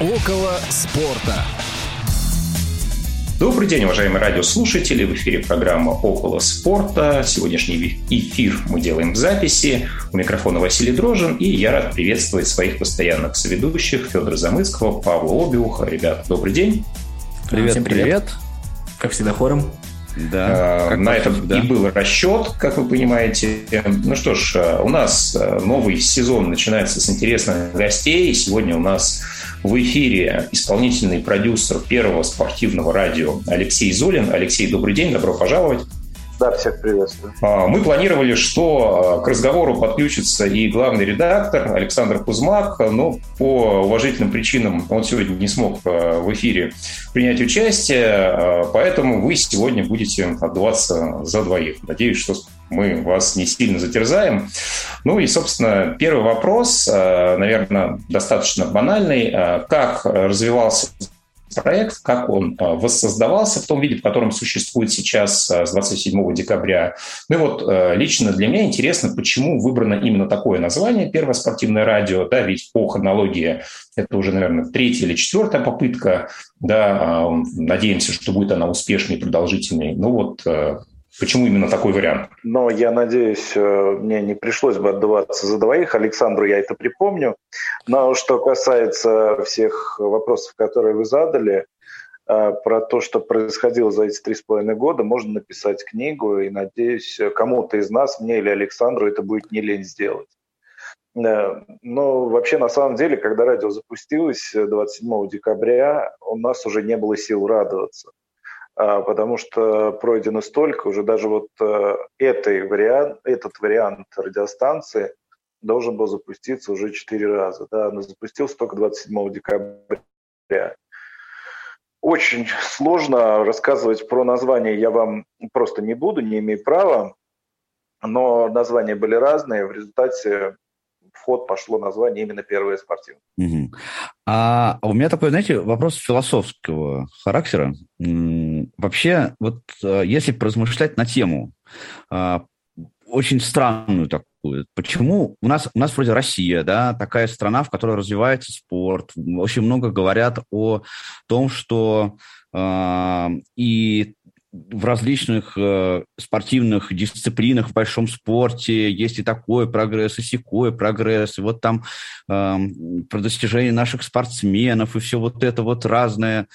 Около спорта. Добрый день, уважаемые радиослушатели. В эфире программа «Около спорта». Сегодняшний эфир мы делаем в записи. У микрофона Василий Дрожин. И я рад приветствовать своих постоянных соведущих Федора Замыцкого, Павла Обиуха. Ребят, добрый день. Привет, Всем привет. привет. Как всегда, хором. Да, а, на этом всегда. и был расчет, как вы понимаете. Ну что ж, а, у нас а, новый сезон начинается с интересных гостей. Сегодня у нас в эфире исполнительный продюсер первого спортивного радио Алексей Золин. Алексей, добрый день, добро пожаловать. Да, всех приветствую. А, мы планировали, что а, к разговору подключится и главный редактор Александр Кузмак, но по уважительным причинам он сегодня не смог а, в эфире принять участие, поэтому вы сегодня будете отдуваться за двоих. Надеюсь, что мы вас не сильно затерзаем. Ну и, собственно, первый вопрос, наверное, достаточно банальный. Как развивался проект, как он а, воссоздавался в том виде, в котором существует сейчас с 27 декабря. Ну и вот лично для меня интересно, почему выбрано именно такое название «Первое спортивное радио», да, ведь по хронологии это уже, наверное, третья или четвертая попытка, да, надеемся, что будет она успешной и продолжительной. Ну вот Почему именно такой вариант? Но я надеюсь, э, мне не пришлось бы отдаваться за двоих. Александру я это припомню. Но что касается всех вопросов, которые вы задали, э, про то, что происходило за эти три с половиной года, можно написать книгу, и, надеюсь, кому-то из нас, мне или Александру, это будет не лень сделать. Э, но вообще, на самом деле, когда радио запустилось 27 декабря, у нас уже не было сил радоваться. А, потому что пройдено столько, уже даже вот э, этой вариант, этот вариант радиостанции должен был запуститься уже четыре раза. Да, но запустился только 27 декабря. Очень сложно рассказывать про название, я вам просто не буду, не имею права, но названия были разные. В результате в ход пошло название именно первое спортивное. Угу. А у меня такой, знаете, вопрос философского характера. Вообще, вот э, если поразмышлять на тему, а, очень странную такую. Почему у нас, у нас вроде Россия, да, такая страна, в которой развивается спорт. Очень много говорят о том, что э, и в различных э, спортивных дисциплинах в большом спорте есть и такой прогресс, и секой прогресс, и вот там э, про достижения наших спортсменов, и все вот это вот разное.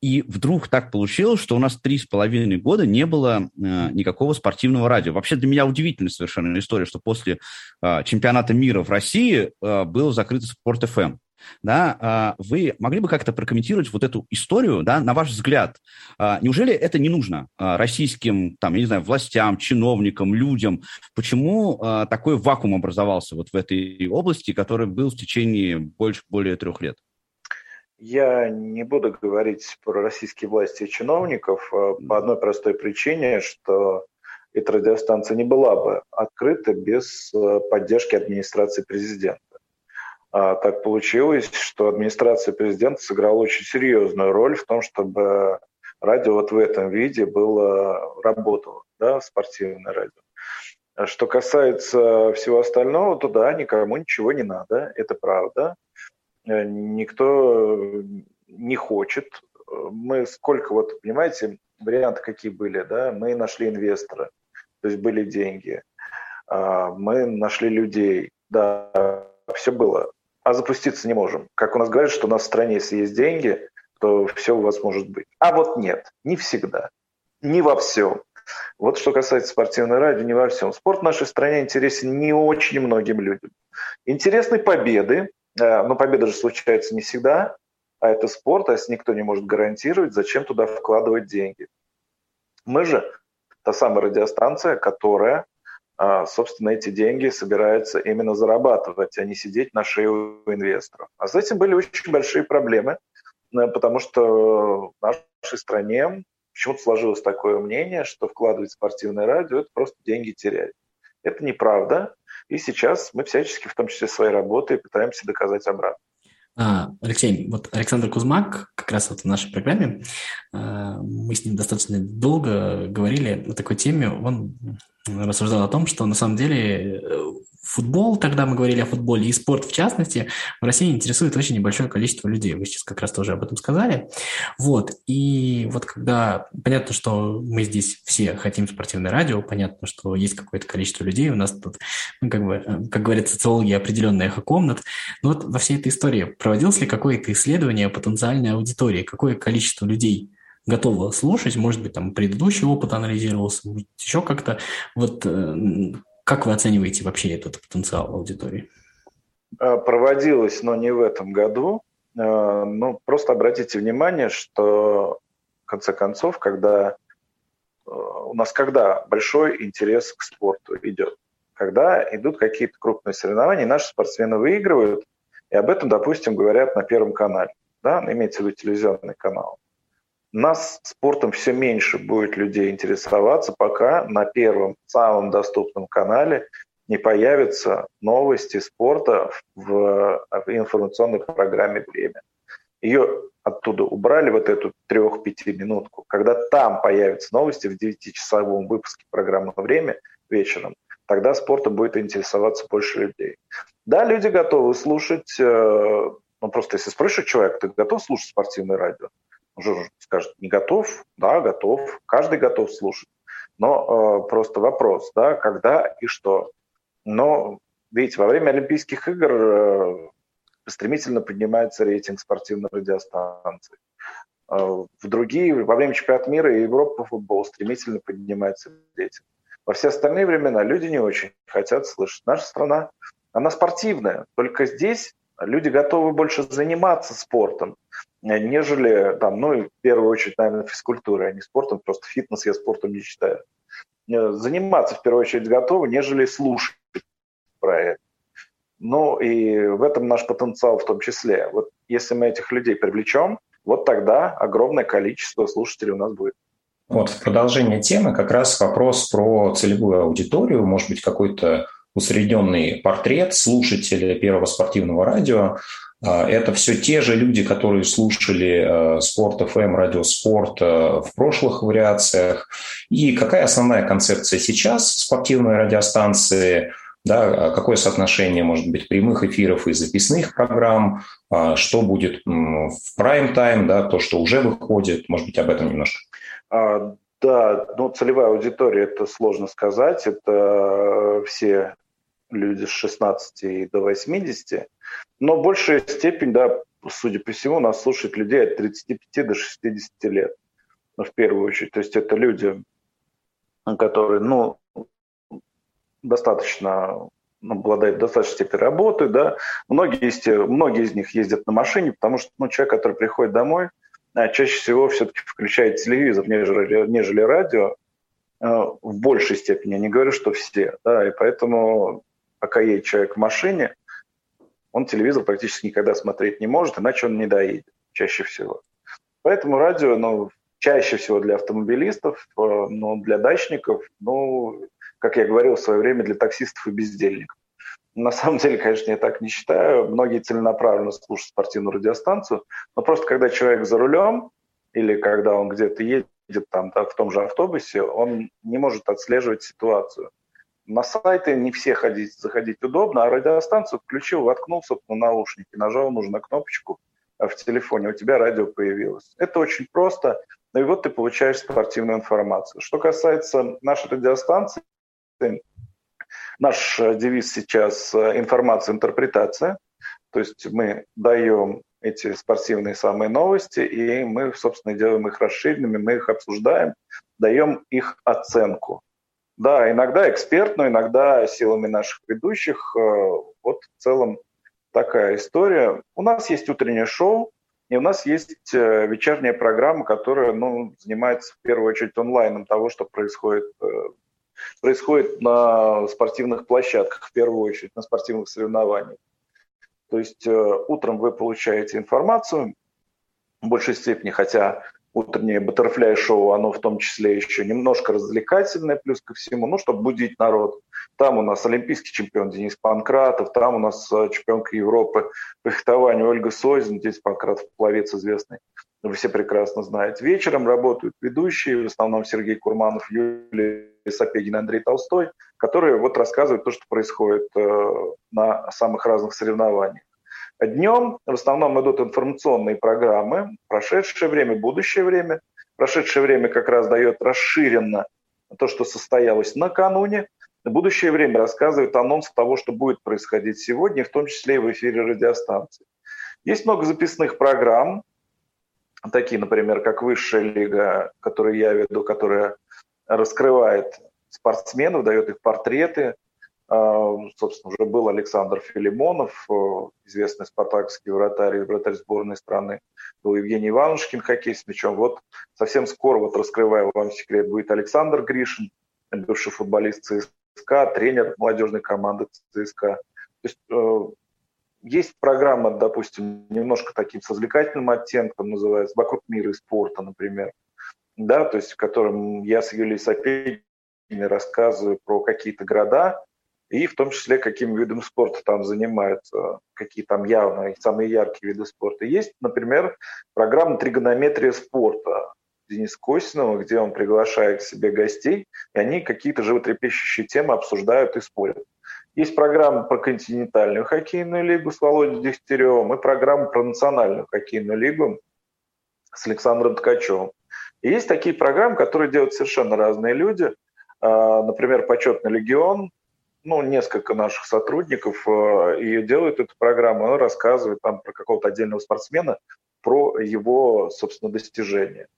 И вдруг так получилось, что у нас три с половиной года не было э, никакого спортивного радио. Вообще для меня удивительная совершенно история, что после э, чемпионата мира в России э, был закрыт Спорт ФМ да, а, вы могли бы как-то прокомментировать вот эту историю, да, на ваш взгляд? А, неужели это не нужно а, российским, там, я не знаю, властям, чиновникам, людям? Почему такой вакуум образовался вот в этой области, который был в течение больше, более трех лет? Я не буду говорить про российские власти и чиновников по одной простой причине, что эта радиостанция не была бы открыта без поддержки администрации президента. А, так получилось, что администрация президента сыграла очень серьезную роль в том, чтобы радио вот в этом виде было, работало, да, спортивное радио. А что касается всего остального, то да, никому ничего не надо, это правда. Э, никто не хочет. Мы сколько, вот, понимаете, варианты какие были, да? Мы нашли инвестора, то есть были деньги. А, мы нашли людей, да, все было а запуститься не можем. Как у нас говорят, что у нас в стране, если есть деньги, то все у вас может быть. А вот нет, не всегда, не во всем. Вот что касается спортивной радио, не во всем. Спорт в нашей стране интересен не очень многим людям. Интересны победы, э, но победа же случается не всегда, а это спорт, а если никто не может гарантировать, зачем туда вкладывать деньги? Мы же та самая радиостанция, которая собственно, эти деньги собираются именно зарабатывать, а не сидеть на шее у инвесторов. А с этим были очень большие проблемы, э, потому что в нашей стране почему-то сложилось такое мнение, что вкладывать в спортивное радио – это просто деньги терять. Это неправда, и сейчас мы всячески, в том числе своей работой, пытаемся доказать обратно. А, Алексей, вот Александр Кузмак, как раз вот в нашей программе, а, мы с ним достаточно долго говорили о такой теме. Он рассуждал о том, что на самом деле э, футбол, тогда мы говорили о футболе, и спорт в частности, в России интересует очень небольшое количество людей. Вы сейчас как раз тоже об этом сказали. Вот. И вот когда... Понятно, что мы здесь все хотим спортивное радио, понятно, что есть какое-то количество людей, у нас тут, ну, как бы, э, как говорят социологи, определенная эхо-комнат. Но вот во всей этой истории проводилось ли какое-то исследование потенциальной аудитории? Какое количество людей готово слушать, может быть, там предыдущий опыт анализировался, может, еще как-то. Вот э, как вы оцениваете вообще этот потенциал аудитории? Э, проводилось, но не в этом году. Э, ну, просто обратите внимание, что в конце концов, когда у нас когда большой интерес к спорту идет, когда идут какие-то крупные соревнования, наши спортсмены выигрывают, и об этом, допустим, говорят на Первом канале, да, имеется в виду телевизионный канал нас спортом все меньше будет людей интересоваться, пока на первом, самом доступном канале не появятся новости спорта в, информационной программе «Время». Ее оттуда убрали, вот эту трех-пяти минутку. Когда там появятся новости в девятичасовом выпуске программы «Время» вечером, тогда спортом будет интересоваться больше людей. Да, люди готовы слушать, э, ну просто если спросишь человека, ты готов слушать спортивное радио? Уже скажет, не готов? Да, готов. Каждый готов слушать. Но э, просто вопрос, да, когда и что. Но, видите, во время Олимпийских игр э, стремительно поднимается рейтинг спортивной радиостанции. Э, в другие, во время чемпионата мира и Европы по футболу стремительно поднимается рейтинг. Во все остальные времена люди не очень хотят слышать. Наша страна, она спортивная, только здесь люди готовы больше заниматься спортом, нежели там, ну, в первую очередь, наверное, физкультурой, а не спортом, просто фитнес я спортом не считаю. Э, заниматься в первую очередь готовы, нежели слушать про это. Ну и в этом наш потенциал в том числе. Вот если мы этих людей привлечем, вот тогда огромное количество слушателей у нас будет. Вот в продолжение темы как раз вопрос про целевую аудиторию, может быть, какой-то усредненный портрет слушателя первого спортивного радио. А, это все те же люди, которые слушали э, Спорт ФМ, Радиоспорт э, в прошлых вариациях. И какая основная концепция сейчас спортивной радиостанции? Да, какое соотношение может быть прямых эфиров и записных программ? А, что будет в прайм-тайм, да, то, что уже выходит? Может быть, об этом немножко? А, да, ну, целевая аудитория, это сложно сказать. Это э, все люди с 16 до 80. Но большая степень, да, судя по всему, нас слушают людей от 35 до 60 лет. Ну, в первую очередь. То есть это люди, которые, ну, достаточно ну, обладают достаточной степени работы, да. Многие из, многие из них ездят на машине, потому что ну, человек, который приходит домой, а чаще всего все-таки включает телевизор, нежели, нежели радио, э, в большей степени. Я не говорю, что все. Да, и поэтому, пока едет человек в машине, он телевизор практически никогда смотреть не может, иначе он не доедет чаще всего. Поэтому радио, ну, чаще всего для автомобилистов, э, но для дачников, ну, как я говорил в свое время, для таксистов и бездельников. На самом деле, конечно, я так не считаю. Многие целенаправленно слушают спортивную радиостанцию, но просто когда человек за рулем или когда он где-то едет там, да, в том же автобусе, он не может отслеживать ситуацию. На сайты не все ходить, заходить удобно, а радиостанцию включил, воткнул, собственно, наушники, нажал нужную кнопочку а в телефоне, у тебя радио появилось. Это очень просто, ну и вот ты получаешь спортивную информацию. Что касается нашей радиостанции, Наш э, девиз сейчас э, информация, интерпретация. То есть мы даем эти спортивные самые новости, и мы, собственно, делаем их расширенными, мы их обсуждаем, даем их оценку. Да, иногда экспертную, иногда силами наших ведущих. Э, вот в целом такая история. У нас есть утреннее шоу, и у нас есть вечерняя программа, которая ну, занимается в первую очередь онлайном того, что происходит происходит на спортивных площадках, в первую очередь на спортивных соревнованиях. То есть э, утром вы получаете информацию в большей степени, хотя утреннее баттерфляй шоу, оно в том числе еще немножко развлекательное, плюс ко всему, ну, чтобы будить народ. Там у нас олимпийский чемпион Денис Панкратов, там у нас э, чемпионка Европы по фехтованию Ольга Созин, Денис Панкратов, пловец известный, вы все прекрасно знаете. Вечером работают ведущие, в основном Сергей Курманов, Юлия Сапегин Андрей Толстой, которые вот рассказывают то, что происходит э, на самых разных соревнованиях. Днем в основном идут информационные программы, прошедшее время, будущее время. Прошедшее время как раз дает расширенно то, что состоялось накануне. Будущее время рассказывает анонс того, что будет происходить сегодня, в том числе и в эфире радиостанции. Есть много записных программ, такие, например, как Высшая лига, которую я веду, которая раскрывает спортсменов, дает их портреты. А, собственно, уже был Александр Филимонов, э, известный спартакский вратарь, вратарь сборной страны. Был Евгений Иванушкин, хоккей с мячом. Вот совсем скоро, вот раскрываю вам секрет, будет Александр Гришин, бывший футболист ЦСКА, тренер молодежной команды ЦСКА. То есть э, есть программа, допустим, немножко таким с развлекательным оттенком, называется «Вокруг мира и спорта», например, да, то есть в котором я с Юлией Сапегиной рассказываю про какие-то города, и в том числе, каким видом спорта там занимаются, какие там явно самые яркие виды спорта. Есть, например, программа «Тригонометрия спорта» Дениса Косинова, где он приглашает к себе гостей, и они какие-то животрепещущие темы обсуждают и спорят. Есть программа про континентальную хоккейную лигу с Володей Дегтяревым и программа про национальную хоккейную лигу с Александром Ткачевым. И есть такие программы, которые делают совершенно разные люди. А, например, «Почетный легион», ну, несколько наших сотрудников а, и делают эту программу, она рассказывает там про какого-то отдельного спортсмена, про его, собственно, достижения.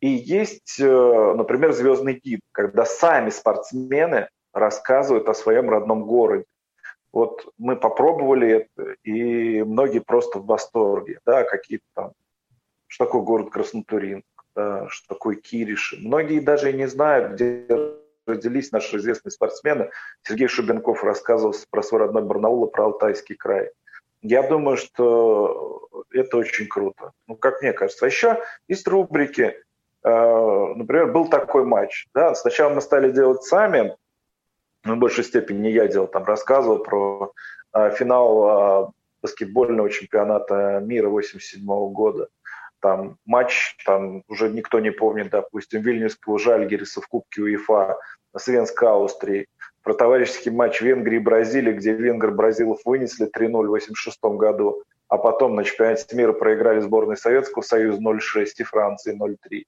И есть, э, например, «Звездный гид», когда сами спортсмены рассказывают о своем родном городе. Вот мы попробовали это, и многие просто в восторге, да, какие-то там, что такое город Краснотурин, да, что такое Кириши. Многие даже не знают, где родились наши известные спортсмены. Сергей Шубенков рассказывал про свой родной Барнаул и про Алтайский край. Я думаю, что это очень круто. Ну, как мне кажется. А еще есть рубрики. Э, например, был такой матч. Да? Сначала мы стали делать сами, ну, в большей степени не я делал, там рассказывал про э, финал э, баскетбольного чемпионата мира 87 года. Там матч, там уже никто не помнит, допустим, Вильнюсского Жальгериса в Кубке УЕФА с Венской Австрии. Про товарищеский матч Венгрии и Бразилии, где венгр Бразилов вынесли 3-0 в 86 году, а потом на чемпионате мира проиграли сборной Советского Союза 0-6 и Франции 0-3.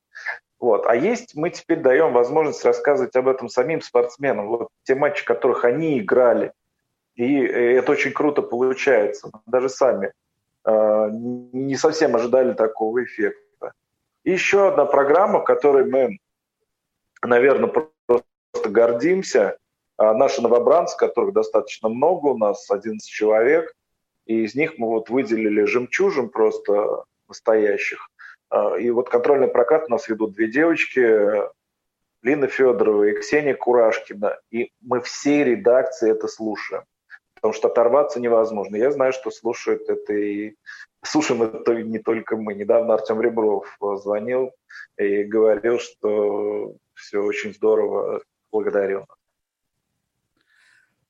Вот. А есть, мы теперь даем возможность рассказывать об этом самим спортсменам. Вот те матчи, которых они играли. И это очень круто получается. Даже сами э, не совсем ожидали такого эффекта. И еще одна программа, которой мы, наверное, просто гордимся. Э, наши новобранцы, которых достаточно много у нас, 11 человек. И из них мы вот выделили жемчужин просто настоящих. А, и вот контрольный прокат у нас ведут две девочки, Лина Федорова и Ксения Курашкина. И мы все редакции это слушаем. Потому что оторваться невозможно. Я знаю, что слушают это и слушаем это не только мы. Недавно Артем Ребров звонил и говорил, что все очень здорово, благодарю.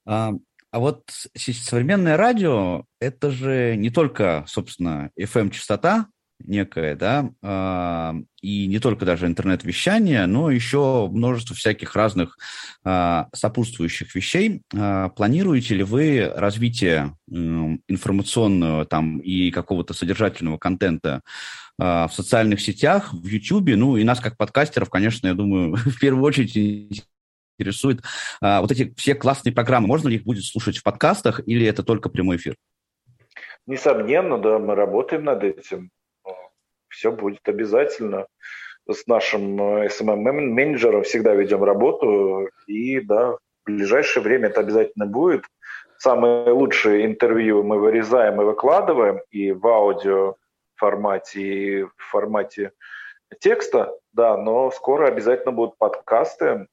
А, а вот современное радио – это же не только, собственно, FM-частота, некое, да, э, и не только даже интернет-вещание, но еще множество всяких разных э, сопутствующих вещей. Э, планируете ли вы развитие информационного там и какого-то содержательного контента в социальных сетях, в YouTube, ну и нас как подкастеров, конечно, я думаю, в первую очередь интересует а, вот эти все классные программы. Можно ли их будет слушать в подкастах или это только прямой эфир? Несомненно, да, мы работаем над этим все будет обязательно. С нашим SMM-менеджером всегда ведем работу, и да, в ближайшее время это обязательно будет. Самые лучшие интервью мы вырезаем и выкладываем и в аудио формате, и в формате текста, да, но скоро обязательно будут подкасты.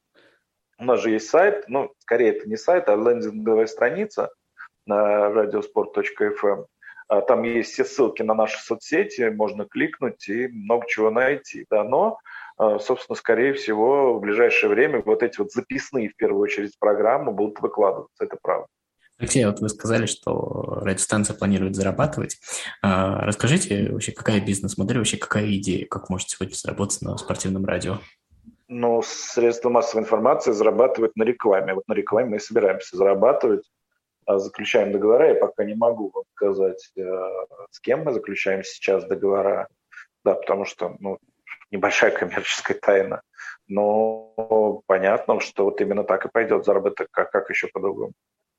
У нас же есть сайт, ну, скорее это не сайт, а лендинговая страница на radiosport.fm. А, там есть все ссылки на наши соцсети, можно кликнуть и много чего найти. Да, но, а, собственно, скорее всего, в ближайшее время вот эти вот записные, в первую очередь, программы будут выкладываться, это правда. Алексей, вот вы сказали, что радиостанция планирует зарабатывать. А, расскажите вообще, какая бизнес-модель, вообще какая идея, как можете сегодня заработать на спортивном радио? Ну, средства массовой информации зарабатывают на рекламе. Вот на рекламе мы и собираемся зарабатывать. А заключаем договора. Я пока не могу вам сказать, э, с кем мы заключаем сейчас договора. Да, потому что ну, небольшая коммерческая тайна. Но понятно, что вот именно так и пойдет заработок, как, как еще по-другому.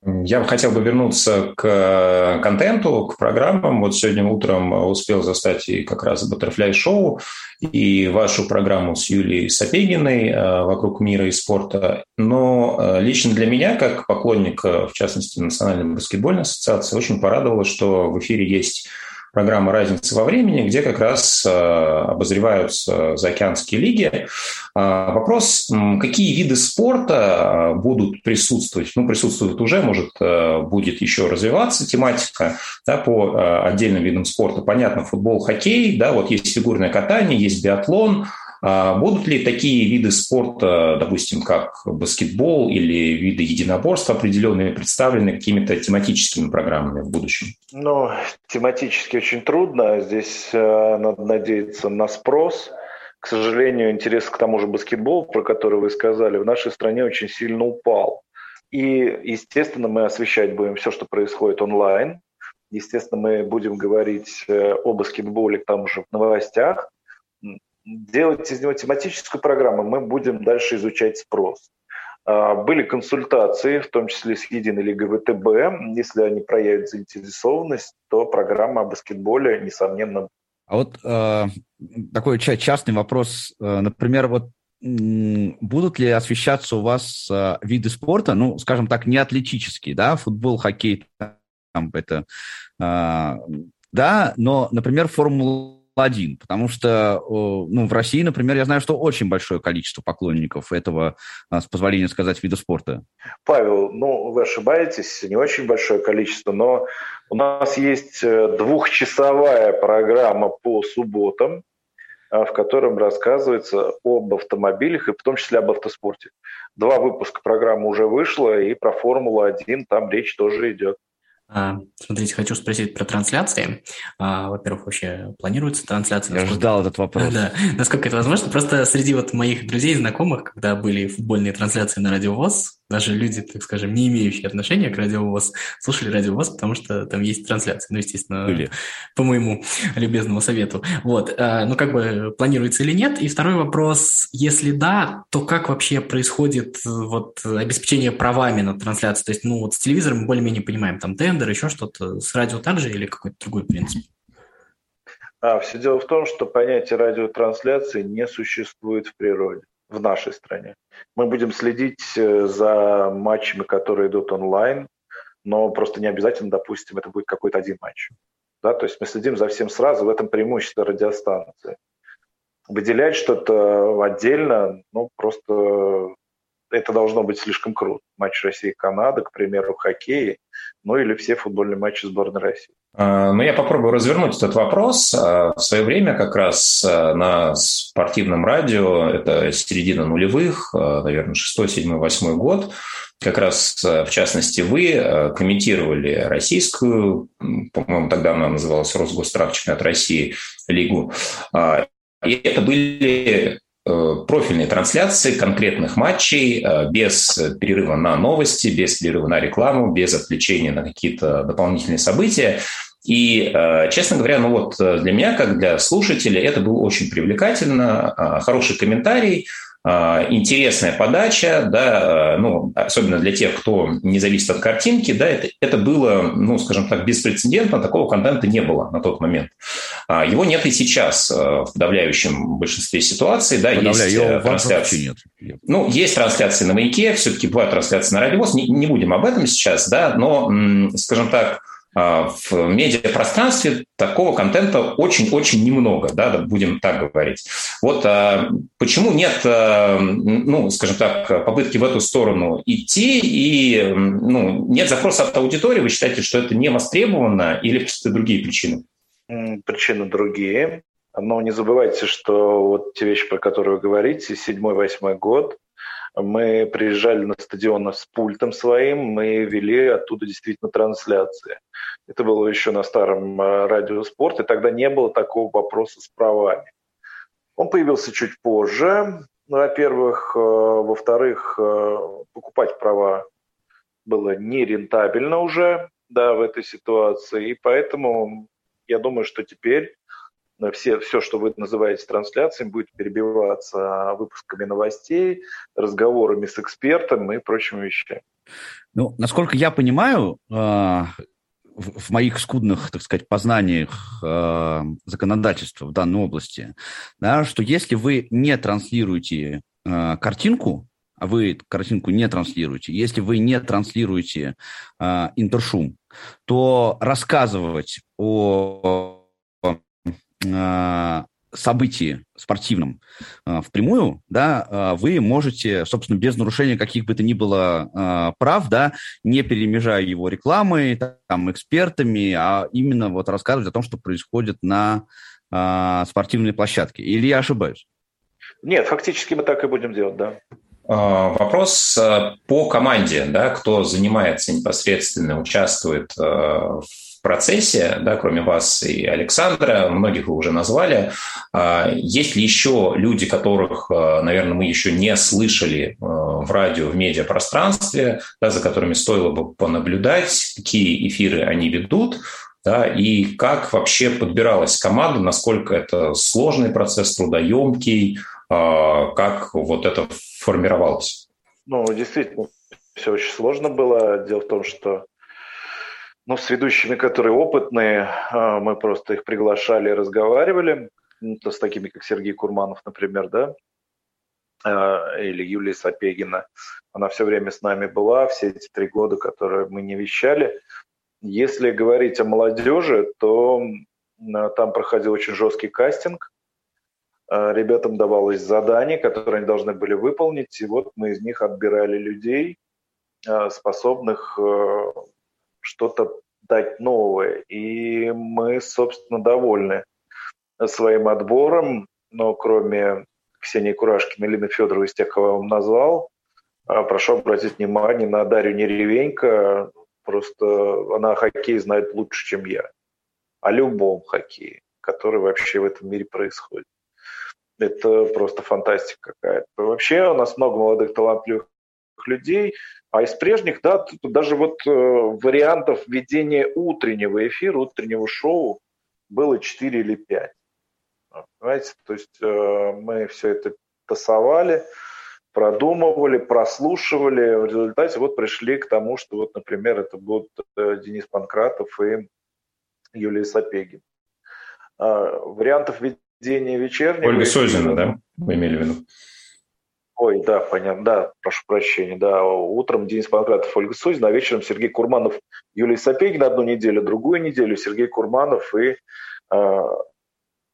Я хотел бы вернуться к э, контенту, к программам. Вот сегодня утром успел застать и как раз Butterfly Show, и вашу программу с Юлией Сапегиной э, «Вокруг мира и спорта». Но э, лично для меня, как поклонника, в частности, Национальной баскетбольной ассоциации, очень порадовало, что в эфире есть программа «Разница во времени», где как раз э, обозреваются заокеанские лиги. А, вопрос, какие виды спорта э, будут присутствовать? Ну, присутствуют уже, может, э, будет еще развиваться тематика да, по отдельным видам спорта. Понятно, футбол, хоккей, да, вот есть фигурное катание, есть биатлон – будут ли такие виды спорта, допустим, как баскетбол или виды единоборства определенные, представлены какими-то тематическими программами в будущем? Ну, тематически очень трудно. Здесь э, надо надеяться на спрос. К сожалению, интерес к тому же баскетболу, про который вы сказали, в нашей стране очень сильно упал. И, естественно, мы освещать будем все, что происходит онлайн. Естественно, мы будем говорить э, о баскетболе там же в новостях делать из него тематическую программу, мы будем дальше изучать спрос. А, были консультации, в том числе с Единой Лигой ВТБ. Если они проявят заинтересованность, то программа о баскетболе, несомненно. А вот э, такой частный вопрос. Э, например, вот будут ли освещаться у вас э, виды спорта, ну, скажем так, не атлетические, да, футбол, хоккей, там это, э, да, но, например, формула один, потому что ну, в России, например, я знаю, что очень большое количество поклонников этого, а, с позволения сказать, вида спорта. Павел, ну, вы ошибаетесь, не очень большое количество, но у нас есть э, двухчасовая программа по субботам, а, в котором рассказывается об автомобилях и в том числе об автоспорте. Два выпуска программы уже вышло, и про Формулу-1 там речь тоже идет. А, смотрите, хочу спросить про трансляции. А, во-первых, вообще планируется трансляция? Я насколько... ждал этот вопрос. Да, насколько это возможно. Просто среди вот моих друзей и знакомых, когда были футбольные трансляции на Радиовоз, даже люди, так скажем, не имеющие отношения к радиовоз, слушали радиовоз, потому что там есть трансляция. Ну, естественно, или по моему любезному совету. Вот. А, ну, как бы планируется или нет? И второй вопрос, если да, то как вообще происходит вот обеспечение правами на трансляцию? То есть, ну, вот с телевизором мы более-менее понимаем, там тендер, еще что-то. С радио также или какой-то другой принцип? А, все дело в том, что понятие радиотрансляции не существует в природе в нашей стране. Мы будем следить э, за матчами, которые идут онлайн, но просто не обязательно, допустим, это будет какой-то один матч. Да, то есть мы следим за всем сразу, в этом преимущество радиостанции. Выделять что-то отдельно, ну, просто это должно быть слишком круто. Матч России-Канада, к примеру, хоккей, ну или все футбольные матчи сборной России. А, ну, я попробую развернуть этот вопрос. А, в свое время как раз а, на спортивном радио, это середина нулевых, наверное, 6, 7, 8 год, как раз, в частности, вы комментировали российскую, по-моему, тогда она называлась Росгострах чемпионат России, лигу. И это были профильные трансляции конкретных матчей э, без перерыва на новости, без перерыва на рекламу, без отвлечения на какие-то дополнительные события. И, э, честно говоря, ну вот для меня, как для слушателя, это было очень привлекательно, хороший комментарий, интересная подача, да, а, ну, особенно для тех, кто не зависит от картинки, да, это, это было, ну, скажем так, беспрецедентно, такого контента не было на тот момент. А, его нет и сейчас в подавляющем большинстве ситуаций, да, Подавляю, есть э, трансляции. Нет. Ну, есть трансляции на маяке, все-таки бывают трансляции на радиовоз, не, не будем об этом сейчас, да, но, скажем так, а, в медиапространстве такого контента очень-очень немного, да, будем так говорить. Вот а, почему нет, а, ну, скажем так, попытки в эту сторону идти, и ну, нет запроса от аудитории, вы считаете, что это не востребовано или какие-то другие причины? Причины другие. Но не забывайте, что вот те вещи, про которые вы говорите, седьмой-восьмой год, мы приезжали на стадион с пультом своим, мы вели оттуда действительно трансляции. Это было еще на старом э, радиоспорт, и тогда не было такого вопроса с правами. Он появился чуть позже, во-первых. Во-вторых, покупать права было нерентабельно уже да, в этой ситуации. И поэтому я думаю, что теперь все, все, что вы называете трансляцией, будет перебиваться выпусками новостей, разговорами с экспертом и прочими вещами. Ну, насколько я понимаю, э, в моих скудных, так сказать, познаниях э, законодательства в данной области, да, что если вы не транслируете э, картинку, а вы картинку не транслируете, если вы не транслируете интершум, то рассказывать о событии спортивном э, впрямую, да, э, вы можете, собственно, без нарушения каких бы то ни было э, прав, да, не перемежая его рекламой, там, экспертами, а именно вот рассказывать о том, что происходит на спортивной площадке. Или я ошибаюсь? Нет, фактически мы так и будем делать, да. Вопрос по команде, да, кто занимается непосредственно, участвует в процессе, да, кроме вас и Александра, многих вы уже назвали. А, есть ли еще люди, которых, а, наверное, мы еще не слышали а, в радио, в медиапространстве, да, за которыми стоило бы понаблюдать, какие эфиры они ведут, да, и как вообще подбиралась команда, насколько это сложный процесс, трудоемкий, как вот это формировалось? Ну, действительно, все очень сложно было. Дело в том, что ну, с ведущими, которые опытные, а, мы просто их приглашали разговаривали. Ну, то с такими, как Сергей Курманов, например, да, а, или Юлия Сапегина. Она все время с нами была, все эти три года, которые мы не вещали. Если говорить о молодежи, то там проходил очень жесткий кастинг. А, ребятам давалось задание, которое они должны были выполнить, и вот мы из них отбирали людей, способных что-то дать новое. И мы, собственно, довольны своим отбором, но кроме Ксении Курашкиной, Елены Федоровой, из тех, кого я вам назвал, а, прошу обратить внимание на Дарью Неревенько. Просто она хоккей знает лучше, чем я. О любом хоккее, который вообще в этом мире происходит. Это просто фантастика какая-то. Вообще у нас много молодых талантливых людей, а из прежних, да, даже вот э, вариантов ведения утреннего эфира, утреннего шоу было 4 или 5. Понимаете, то есть э, мы все это тасовали, продумывали, прослушивали. В результате вот пришли к тому, что вот, например, это будут э, Денис Панкратов и Юлия Сапегин. Э, вариантов ведения вечернего... Ольга Созина, да, вы имели в виду? Ой, да, понятно, да, прошу прощения, да. Утром Денис Панкратов, Ольга Сузина, а вечером Сергей Курманов, Юлия Сапегина одну неделю, другую неделю Сергей Курманов и э,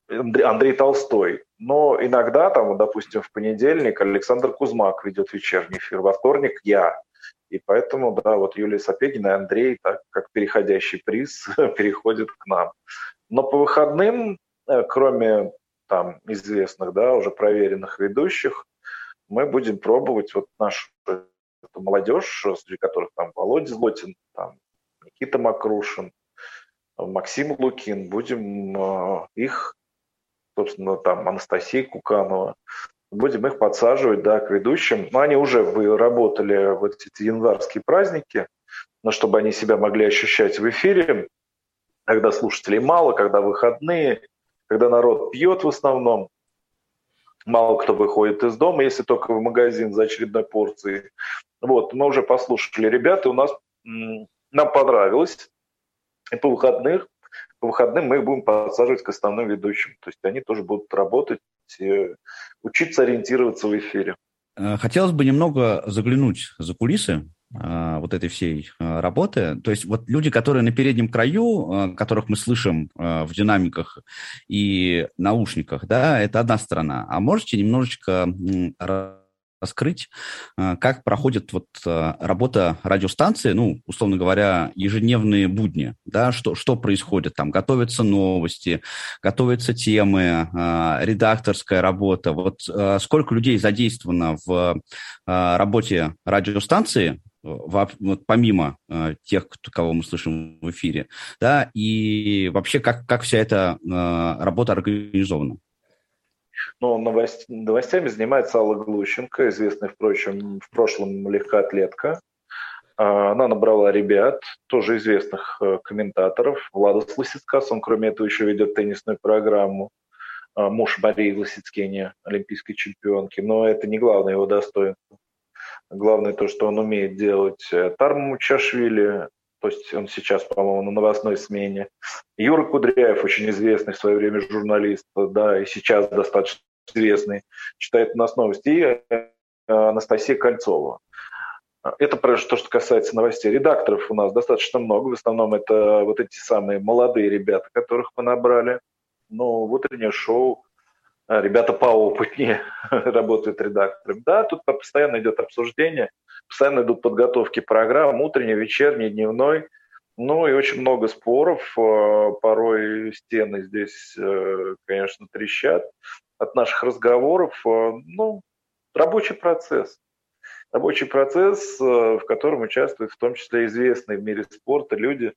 Андрей Толстой. Но иногда, там, допустим, в понедельник Александр Кузмак ведет вечерний эфир, во вторник я. И поэтому, да, вот Юлия Сапегина и Андрей, так как переходящий приз, переходят к нам. Но по выходным, э, кроме там известных, да, уже проверенных ведущих, мы будем пробовать вот нашу молодежь, среди которых там Володя Злотин, там Никита Макрушин, Максим Лукин, будем э, их, собственно, там Анастасия Куканова, будем их подсаживать, да, к ведущим. Но они уже работали вот эти январские праздники, но чтобы они себя могли ощущать в эфире, когда слушателей мало, когда выходные, когда народ пьет в основном, мало кто выходит из дома, если только в магазин за очередной порцией. Вот, мы уже послушали ребят, и у нас нам понравилось. И по выходных, по выходным мы их будем подсаживать к основным ведущим. То есть они тоже будут работать, учиться ориентироваться в эфире. Э, хотелось бы немного заглянуть за кулисы вот этой всей а, работы. То есть вот люди, которые на переднем краю, а, которых мы слышим в динамиках и наушниках, да, это одна сторона. А можете немножечко раскрыть, как проходит вот работа радиостанции, ну, условно говоря, ежедневные будни, да, что, что происходит там, готовятся новости, готовятся темы, редакторская работа, вот сколько людей задействовано в работе радиостанции, помимо э, тех, кого мы слышим в эфире, да, и вообще как, как вся эта э, работа организована? Но новость, новостями занимается Алла Глущенко, известная, впрочем, в прошлом легкоатлетка. А, она набрала ребят, тоже известных э, комментаторов. Владос Лысицкас, он кроме этого еще ведет теннисную программу. А, муж Марии Лысицкени, олимпийской чемпионки. Но это не главное его достоинство. Главное то, что он умеет делать. Э, Тарму Чашвили, то есть он сейчас, по-моему, на новостной смене. Юра Кудряев, очень известный в свое время журналист, да, и сейчас достаточно известный, читает у нас новости. И э, Анастасия Кольцова. Это то, что касается новостей. Редакторов у нас достаточно много. В основном это вот эти самые молодые ребята, которых мы набрали. Но в утреннее шоу а, ребята поопытнее работают редакторами. Да, тут постоянно идет обсуждение, постоянно идут подготовки программ, утренний, вечерний, дневной. Ну и очень много споров. А, порой стены здесь, э, конечно, трещат от наших разговоров. А, ну, рабочий процесс рабочий процесс, э, в котором участвуют в том числе известные в мире спорта люди,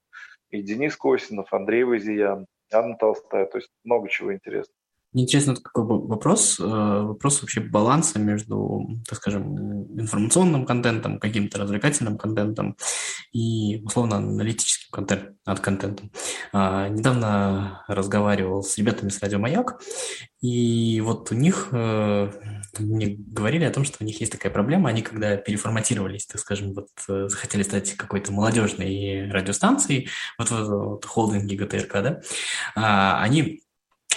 и Денис Косинов, Андрей Вазиян, Анна Толстая, то есть много чего интересного. Мне интересно какой вопрос, э, вопрос вообще баланса между, так скажем, информационным контентом, каким-то развлекательным контентом и, условно, аналитическим контент, над контентом. А, недавно разговаривал с ребятами с Радио Маяк, и вот у них, э, мне говорили о том, что у них есть такая проблема, они когда переформатировались, так скажем, вот э, захотели стать какой-то молодежной радиостанцией, вот в вот, холдинге ГТРК, да, а, они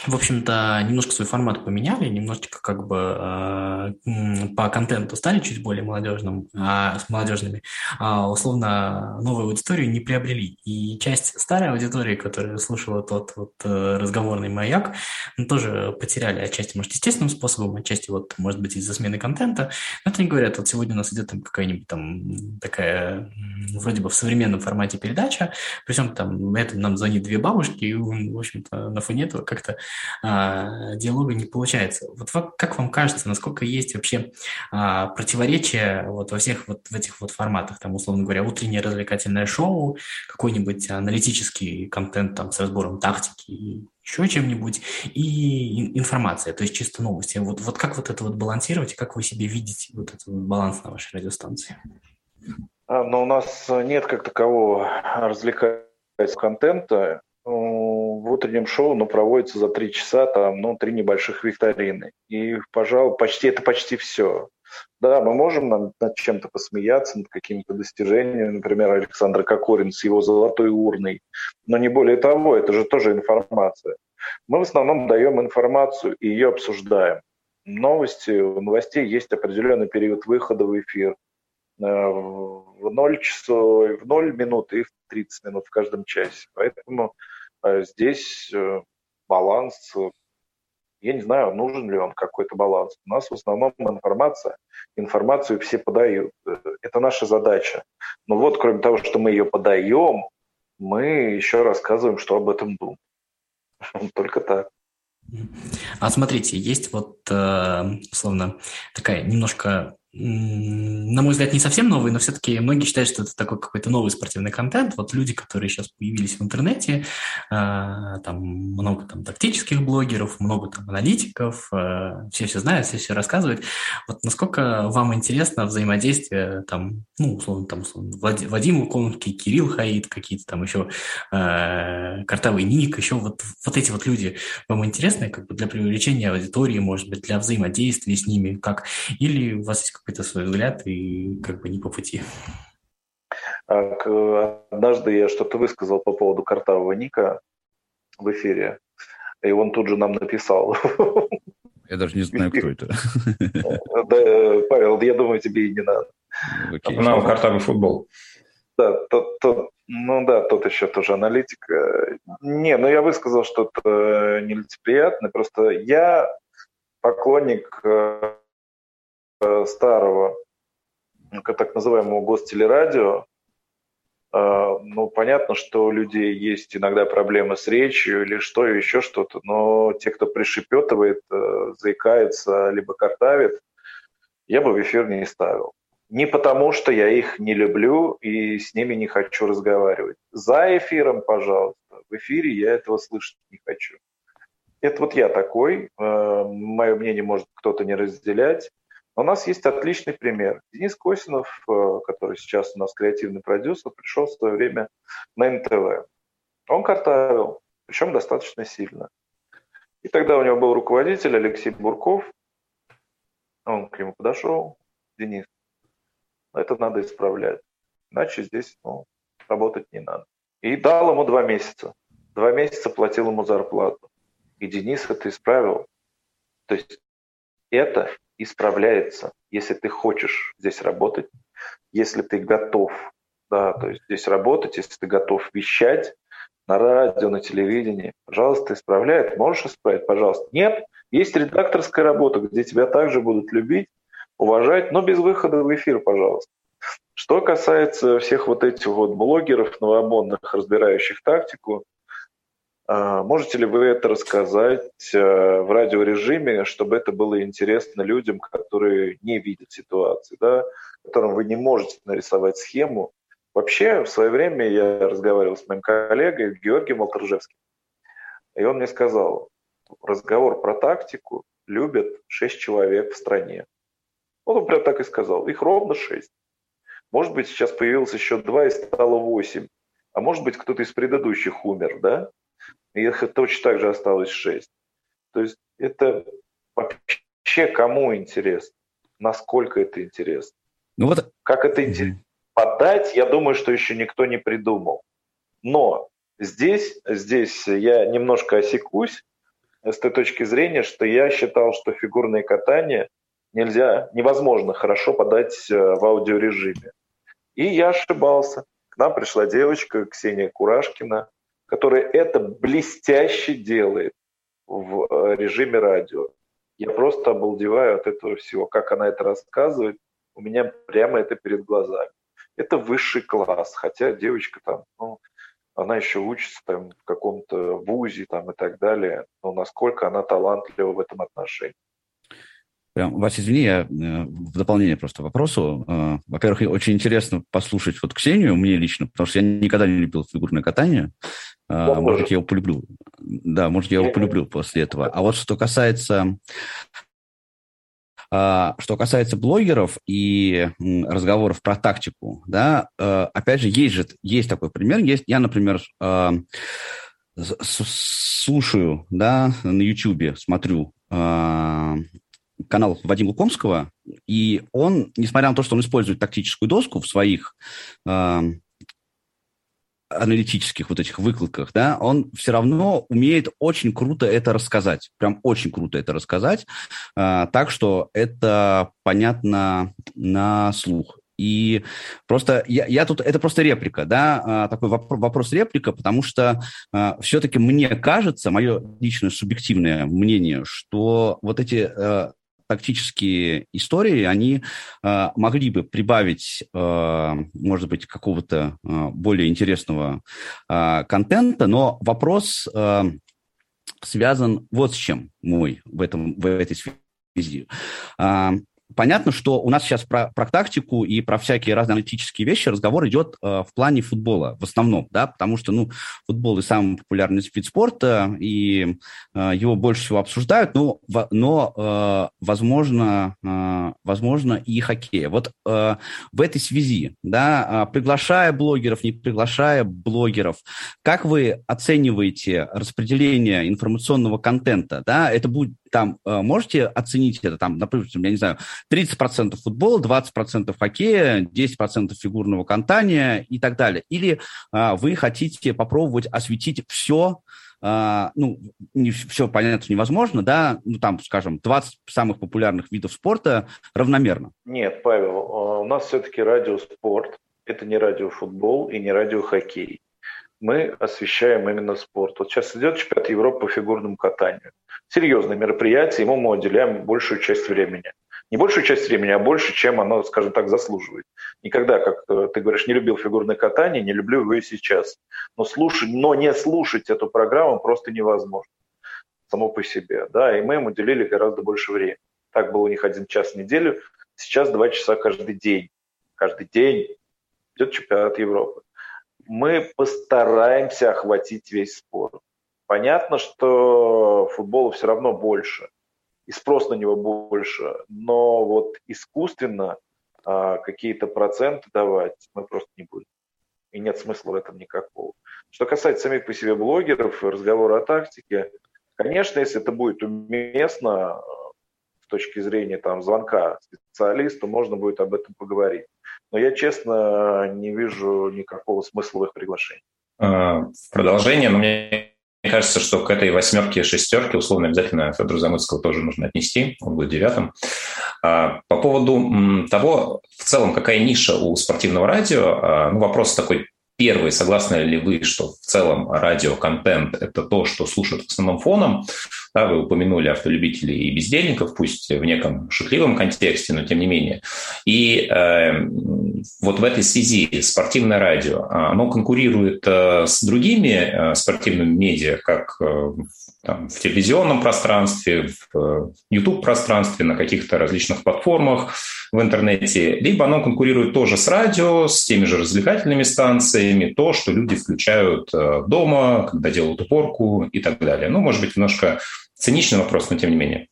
в общем-то, немножко свой формат поменяли, немножечко как бы э, по контенту стали чуть более молодежным, э, с молодежными, а условно новую аудиторию не приобрели. И часть старой аудитории, которая слушала тот вот э, разговорный маяк, ну, тоже потеряли отчасти, может, естественным способом, отчасти вот, может быть, из-за смены контента. Но это не говорят, вот сегодня у нас идет там какая-нибудь там такая, вроде бы в современном формате передача, при всем там этом нам звонит две бабушки, и, в общем-то, на фоне этого как-то а, диалога не получается. Вот как вам кажется, насколько есть вообще а, противоречия вот во всех вот в этих вот форматах, там, условно говоря, утреннее развлекательное шоу, какой-нибудь аналитический контент там с разбором тактики, еще чем-нибудь, и информация, то есть чисто новости. Вот, вот как вот это вот балансировать, и как вы себе видите вот этот вот баланс на вашей радиостанции? А, но у нас нет как такового развлекательного контента, в утреннем шоу ну, проводится за три часа, там, ну, три небольших викторины. И, пожалуй, почти это почти все. Да, мы можем над, чем-то посмеяться, над какими-то достижениями, например, Александр Кокорин с его золотой урной, но не более того, это же тоже информация. Мы в основном даем информацию и ее обсуждаем. Новости, у новостей есть определенный период выхода в эфир э, в 0 часов, в 0 минут и в 30 минут в каждом часе. Поэтому здесь э, баланс, э, я не знаю, нужен ли он какой-то баланс. У нас в основном информация, информацию все подают. Это наша задача. Но вот кроме того, что мы ее подаем, мы еще рассказываем, что об этом думаем. Только так. А смотрите, есть вот, условно, такая немножко на мой взгляд, не совсем новый, но все-таки многие считают, что это такой какой-то новый спортивный контент. Вот люди, которые сейчас появились в интернете, а, там много там тактических блогеров, много там аналитиков, а, все все знают, все все рассказывают. Вот насколько вам интересно взаимодействие там, ну, условно, там, условно, Вадим Уконский, Кирилл Хаид, какие-то там еще э, Картавый Ник, еще вот, вот эти вот люди вам интересны как бы для привлечения аудитории, может быть, для взаимодействия с ними, как, или у вас есть какой-то свой взгляд и как бы не по пути. А, однажды я что-то высказал по поводу картавого ника в эфире, и он тут же нам написал. Я даже не знаю, кто это. Да, Павел, я думаю, тебе и не надо. Окей. Нам картавый футбол. Да, тот, тот, ну да, тот еще тоже аналитик. Не, ну я высказал что-то нелицеприятное. Просто я поклонник Э, старого так называемого гостелерадио, э, ну, понятно, что у людей есть иногда проблемы с речью или что, еще что-то, но те, кто пришепетывает, э, заикается, либо картавит, я бы в эфир не ставил. Не потому, что я их не люблю и с ними не хочу разговаривать. За эфиром, пожалуйста. В эфире я этого слышать не хочу. Это вот я такой. Э, Мое мнение может кто-то не разделять. У нас есть отличный пример. Денис Косинов, э, который сейчас у нас креативный продюсер, пришел в свое время на НТВ. Он картавил, причем достаточно сильно. И тогда у него был руководитель Алексей Бурков. Он к нему подошел. Денис, это надо исправлять. Иначе здесь ну, работать не надо. И дал ему два месяца. Два месяца платил ему зарплату. И Денис это исправил. То есть это исправляется, если ты хочешь здесь работать, если ты готов, да, то есть здесь работать, если ты готов вещать на радио, на телевидении, пожалуйста, исправляй. Можешь исправить, пожалуйста. Нет, есть редакторская работа, где тебя также будут любить, уважать, но без выхода в эфир, пожалуйста. Что касается всех вот этих вот блогеров новомодных, разбирающих тактику, можете ли вы это рассказать э, в радиорежиме, чтобы это было интересно людям, которые не видят ситуации, да, которым вы не можете нарисовать схему? Вообще, в свое время я разговаривал с моим коллегой Георгием Волторжевским, и он мне сказал, разговор про тактику любят шесть человек в стране. Вот он прям так и сказал, их ровно шесть. Может быть, сейчас появилось еще два и стало восемь. А может быть, кто-то из предыдущих умер, да? И их точно так же осталось шесть. То есть это вообще кому интересно? Насколько это интересно? Ну вот... Как это интересно? Подать, я думаю, что еще никто не придумал. Но здесь, здесь я немножко осекусь с той точки зрения, что я считал, что фигурное катание нельзя, невозможно хорошо подать э, в аудиорежиме. И я ошибался. К нам пришла девочка Ксения Курашкина, которая это блестяще делает в э, режиме радио. Я просто обалдеваю от этого всего, как она это рассказывает. У меня прямо это перед глазами. Это высший класс, хотя девочка там, ну, она еще учится там в каком-то вузе там и так далее. Но насколько она талантлива в этом отношении. Прям, Вася, извини, я э, в дополнение просто вопросу. Э, во-первых, очень интересно послушать вот Ксению, мне лично, потому что я никогда не любил фигурное катание. Да, э, может, я его полюблю. Да, может, я его полюблю после этого. А вот что касается что касается блогеров и разговоров про тактику, да, опять же, есть же есть такой пример. Есть, я, например, слушаю, да, на YouTube, смотрю канал Вадима Лукомского, и он, несмотря на то, что он использует тактическую доску в своих э, аналитических вот этих выкладках, да, он все равно умеет очень круто это рассказать, прям очень круто это рассказать, э, так что это понятно на слух. И просто я, я тут, это просто реплика, да, а, такой вопрос, вопрос реплика, потому что а, все-таки мне кажется, мое личное субъективное мнение, что вот эти а, тактические истории, они э, могли бы прибавить, э, может быть, какого-то э, более интересного э, контента, но вопрос э, связан вот с чем мой в, этом, в этой связи. Э, понятно, что у нас сейчас про, про тактику и про всякие разные аналитические вещи разговор идет э, в плане футбола в основном, да, потому что, ну, футбол и самый популярный вид спорта, и э, его больше всего обсуждают, но, в, но э, возможно, э, возможно, и хоккей. Вот э, в этой связи, да, э, приглашая блогеров, не приглашая блогеров, как вы оцениваете распределение информационного контента, да, это будет там э, можете оценить это, там, например, я не знаю, 30% футбола, 20% хоккея, 10% фигурного катания и так далее. Или а, вы хотите попробовать осветить все, а, ну, не все, понятно, невозможно, да, ну, там, скажем, 20 самых популярных видов спорта равномерно. Нет, Павел, у нас все-таки радиоспорт, это не радиофутбол и не радиохоккей мы освещаем именно спорт. Вот сейчас идет чемпионат Европы по фигурному катанию. Серьезное мероприятие, ему мы уделяем большую часть времени. Не большую часть времени, а больше, чем оно, скажем так, заслуживает. Никогда, как э, ты говоришь, не любил фигурное катание, не люблю его и сейчас. Но, слушать, но не слушать эту программу просто невозможно. Само по себе. Да, и мы им уделили гораздо больше времени. Так было у них один час в неделю, сейчас два часа каждый день. Каждый день идет чемпионат Европы мы постараемся охватить весь спорт. Понятно, что футбола все равно больше, и спрос на него больше, но вот искусственно а, какие-то проценты давать мы просто не будем. И нет смысла в этом никакого. Что касается самих по себе блогеров, разговора о тактике, конечно, если это будет уместно, с точки зрения там, звонка специалисту, можно будет об этом поговорить. Но я, честно, не вижу никакого смысла в их приглашении. А, в продолжение, но мне кажется, что к этой восьмерке, шестерке условно обязательно Федора Замыцкого тоже нужно отнести, он будет девятым. А, по поводу того, в целом, какая ниша у спортивного радио, а, ну, вопрос такой Первый, согласны ли вы, что в целом радиоконтент – это то, что слушают в основном фоном? Да, вы упомянули автолюбителей и бездельников, пусть в неком шутливом контексте, но тем не менее. И э, вот в этой связи спортивное радио, оно конкурирует э, с другими э, спортивными медиа, как э, там, в телевизионном пространстве, в YouTube-пространстве, на каких-то различных платформах в интернете, либо оно конкурирует тоже с радио, с теми же развлекательными станциями, то, что люди включают э, дома, когда делают уборку и так далее. Ну, может быть, немножко циничный вопрос, но тем не менее.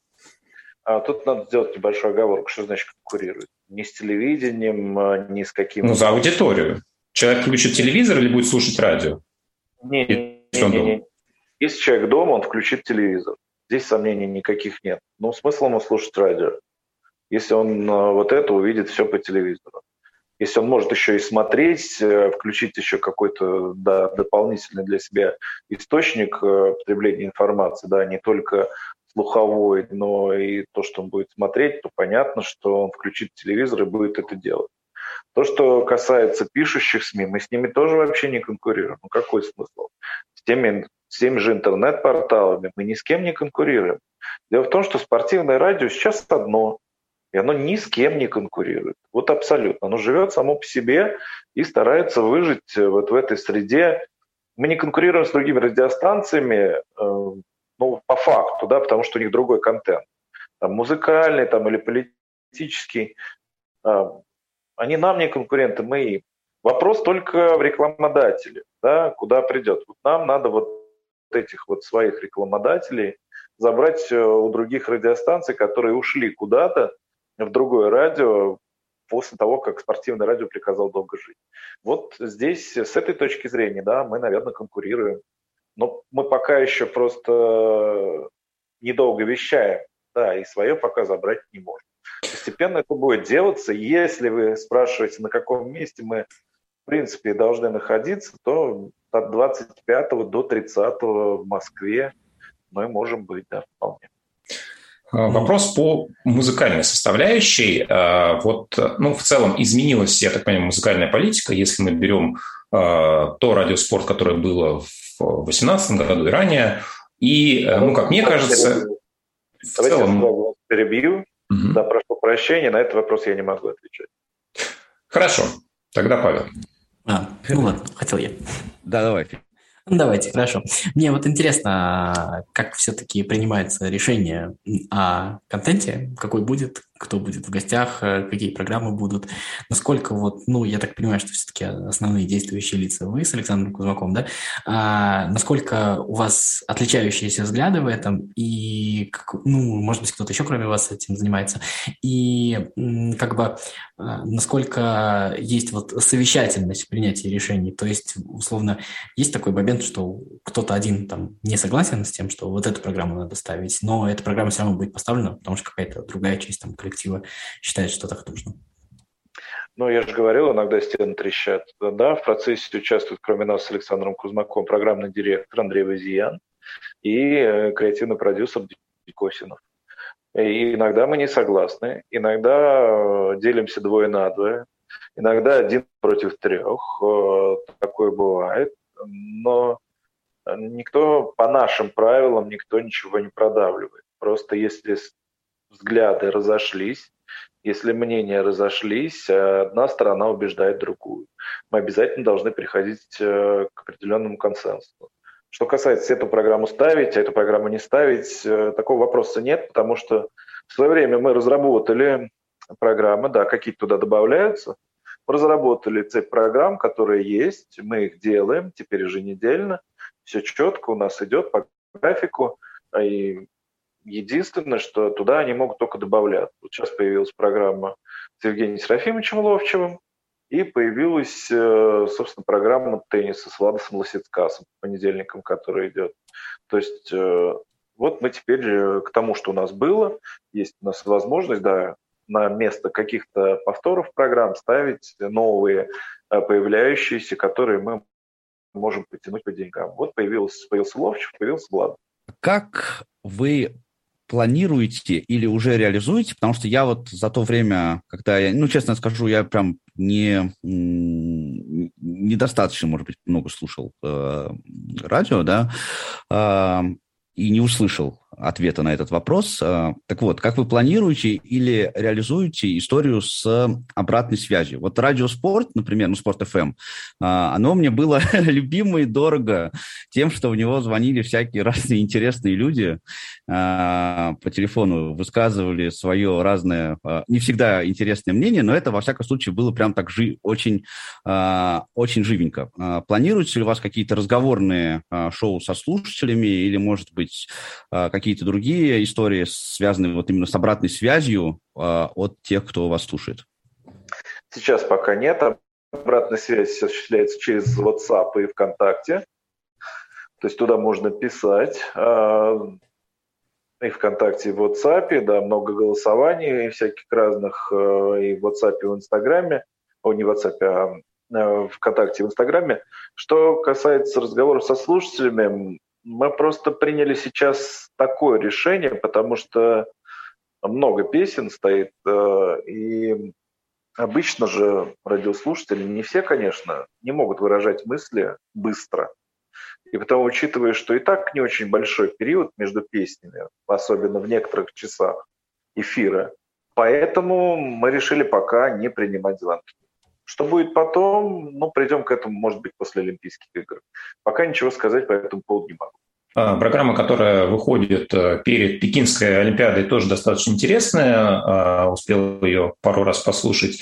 А тут надо сделать небольшую оговорку, что значит конкурирует. Не с телевидением, а ни с каким... Ну, за аудиторию. Человек включит телевизор или будет слушать радио? Не, не, не, не, не. Если человек дома, он включит телевизор. Здесь сомнений никаких нет. Но смысл ему слушать радио, если он э, вот это увидит все по телевизору. Если он может еще и смотреть, э, включить еще какой-то да, дополнительный для себя источник э, потребления информации, да, не только слуховой, но и то, что он будет смотреть, то понятно, что он включит телевизор и будет это делать. То, что касается пишущих СМИ, мы с ними тоже вообще не конкурируем. Ну какой смысл? С теми с теми же интернет-порталами, мы ни с кем не конкурируем. Дело в том, что спортивное радио сейчас одно, и оно ни с кем не конкурирует. Вот абсолютно. Оно живет само по себе и старается выжить вот в этой среде. Мы не конкурируем с другими радиостанциями, э, ну, по факту, да, потому что у них другой контент. Там, музыкальный там, или политический. Э, они нам не конкуренты, мы им. Вопрос только в рекламодателе, да, куда придет. Вот нам надо вот этих вот своих рекламодателей забрать э, у других радиостанций, которые ушли куда-то в другое радио после того, как спортивное радио приказал долго жить. Вот здесь с этой точки зрения, да, мы, наверное, конкурируем. Но мы пока еще просто недолго вещаем, да, и свое пока забрать не можем. Постепенно это будет делаться. Если вы спрашиваете, на каком месте мы, в принципе, должны находиться, то от 25 до 30 в Москве мы можем быть, да, вполне. А, вопрос по музыкальной составляющей. А, вот, ну, в целом изменилась, я так понимаю, музыкальная политика. Если мы берем а, то радиоспорт, которое было в 2018 году и ранее, и, ну, как мне кажется, в Давайте целом... я перебью. Угу. Да, прошу прощения, на этот вопрос я не могу отвечать. Хорошо, тогда Павел. А, ну ладно, хотел я. Да, давай. Ну, давайте, хорошо. Мне вот интересно, как все-таки принимается решение о контенте, какой будет, кто будет в гостях, э, какие программы будут, насколько вот, ну, я так понимаю, что все-таки основные действующие лица вы с Александром Кузмаком, да, а насколько у вас отличающиеся взгляды в этом, и, ну, может быть, кто-то еще кроме вас этим занимается, и как бы а, насколько есть вот совещательность в принятии решений, то есть, условно, есть такой момент, что кто-то один там не согласен с тем, что вот эту программу надо ставить, но эта программа все равно будет поставлена, потому что какая-то другая часть там коллектива считает, что так нужно. Ну, я же говорил, иногда стены трещат. Да, в процессе участвует, кроме нас, с Александром Кузмаком, программный директор Андрей Вазиян и э, креативный продюсер Косинов. И иногда мы не согласны, иногда э, делимся двое на двое, иногда один против трех. Э, такое бывает. Но никто по нашим правилам, никто ничего не продавливает. Просто если взгляды разошлись, если мнения разошлись, э, одна сторона убеждает другую. Мы обязательно должны приходить э, к определенному консенсусу. Что касается эту программу ставить, а эту программу не ставить, э, такого вопроса нет, потому что в свое время мы разработали программы, да, какие-то туда добавляются, мы разработали цепь программ, которые есть, мы их делаем, теперь еженедельно, Все четко у нас идет по графику. И единственное, что туда они могут только добавлять. Вот сейчас появилась программа с Евгением Серафимовичем Ловчевым, и появилась, э, собственно, программа тенниса с Владосом Лосицкасом понедельником, который идет. То есть э, вот мы теперь э, к тому, что у нас было, есть у нас возможность, да, на место каких-то повторов программ ставить новые, появляющиеся, которые мы можем потянуть по деньгам. Вот появился, появился Ловчев, появился Влад. Как вы планируете или уже реализуете? Потому что я вот за то время, когда я, ну, честно скажу, я прям не недостаточно, может быть, много слушал э, радио, да, э, и не услышал ответа на этот вопрос. А, так вот, как вы планируете или реализуете историю с обратной связью? Вот радиоспорт, например, ну, Спорт FM, а, оно мне было любимо и дорого тем, что в него звонили всякие разные интересные люди а, по телефону, высказывали свое разное, не всегда интересное мнение, но это, во всяком случае, было прям так жи очень, очень живенько. Планируются ли у вас какие-то разговорные шоу со слушателями или, может быть, какие какие-то другие истории, связанные вот именно с обратной связью э, от тех, кто вас слушает? Сейчас пока нет. Обратная связь осуществляется через WhatsApp и ВКонтакте. То есть туда можно писать. Э, и ВКонтакте, и в WhatsApp, да, много голосований и всяких разных, и в WhatsApp, и в Инстаграме, о, не в WhatsApp, а ВКонтакте, в Инстаграме. Что касается разговоров со слушателями, мы просто приняли сейчас такое решение, потому что много песен стоит, э, и обычно же радиослушатели, не все, конечно, не могут выражать мысли быстро. И потому, учитывая, что и так не очень большой период между песнями, особенно в некоторых часах эфира, поэтому мы решили пока не принимать звонки. Что будет потом, ну, придем к этому, может быть, после Олимпийских игр. Пока ничего сказать по этому поводу не могу. А, программа, которая выходит э, перед Пекинской Олимпиадой, тоже достаточно интересная. А, успел ее пару раз послушать.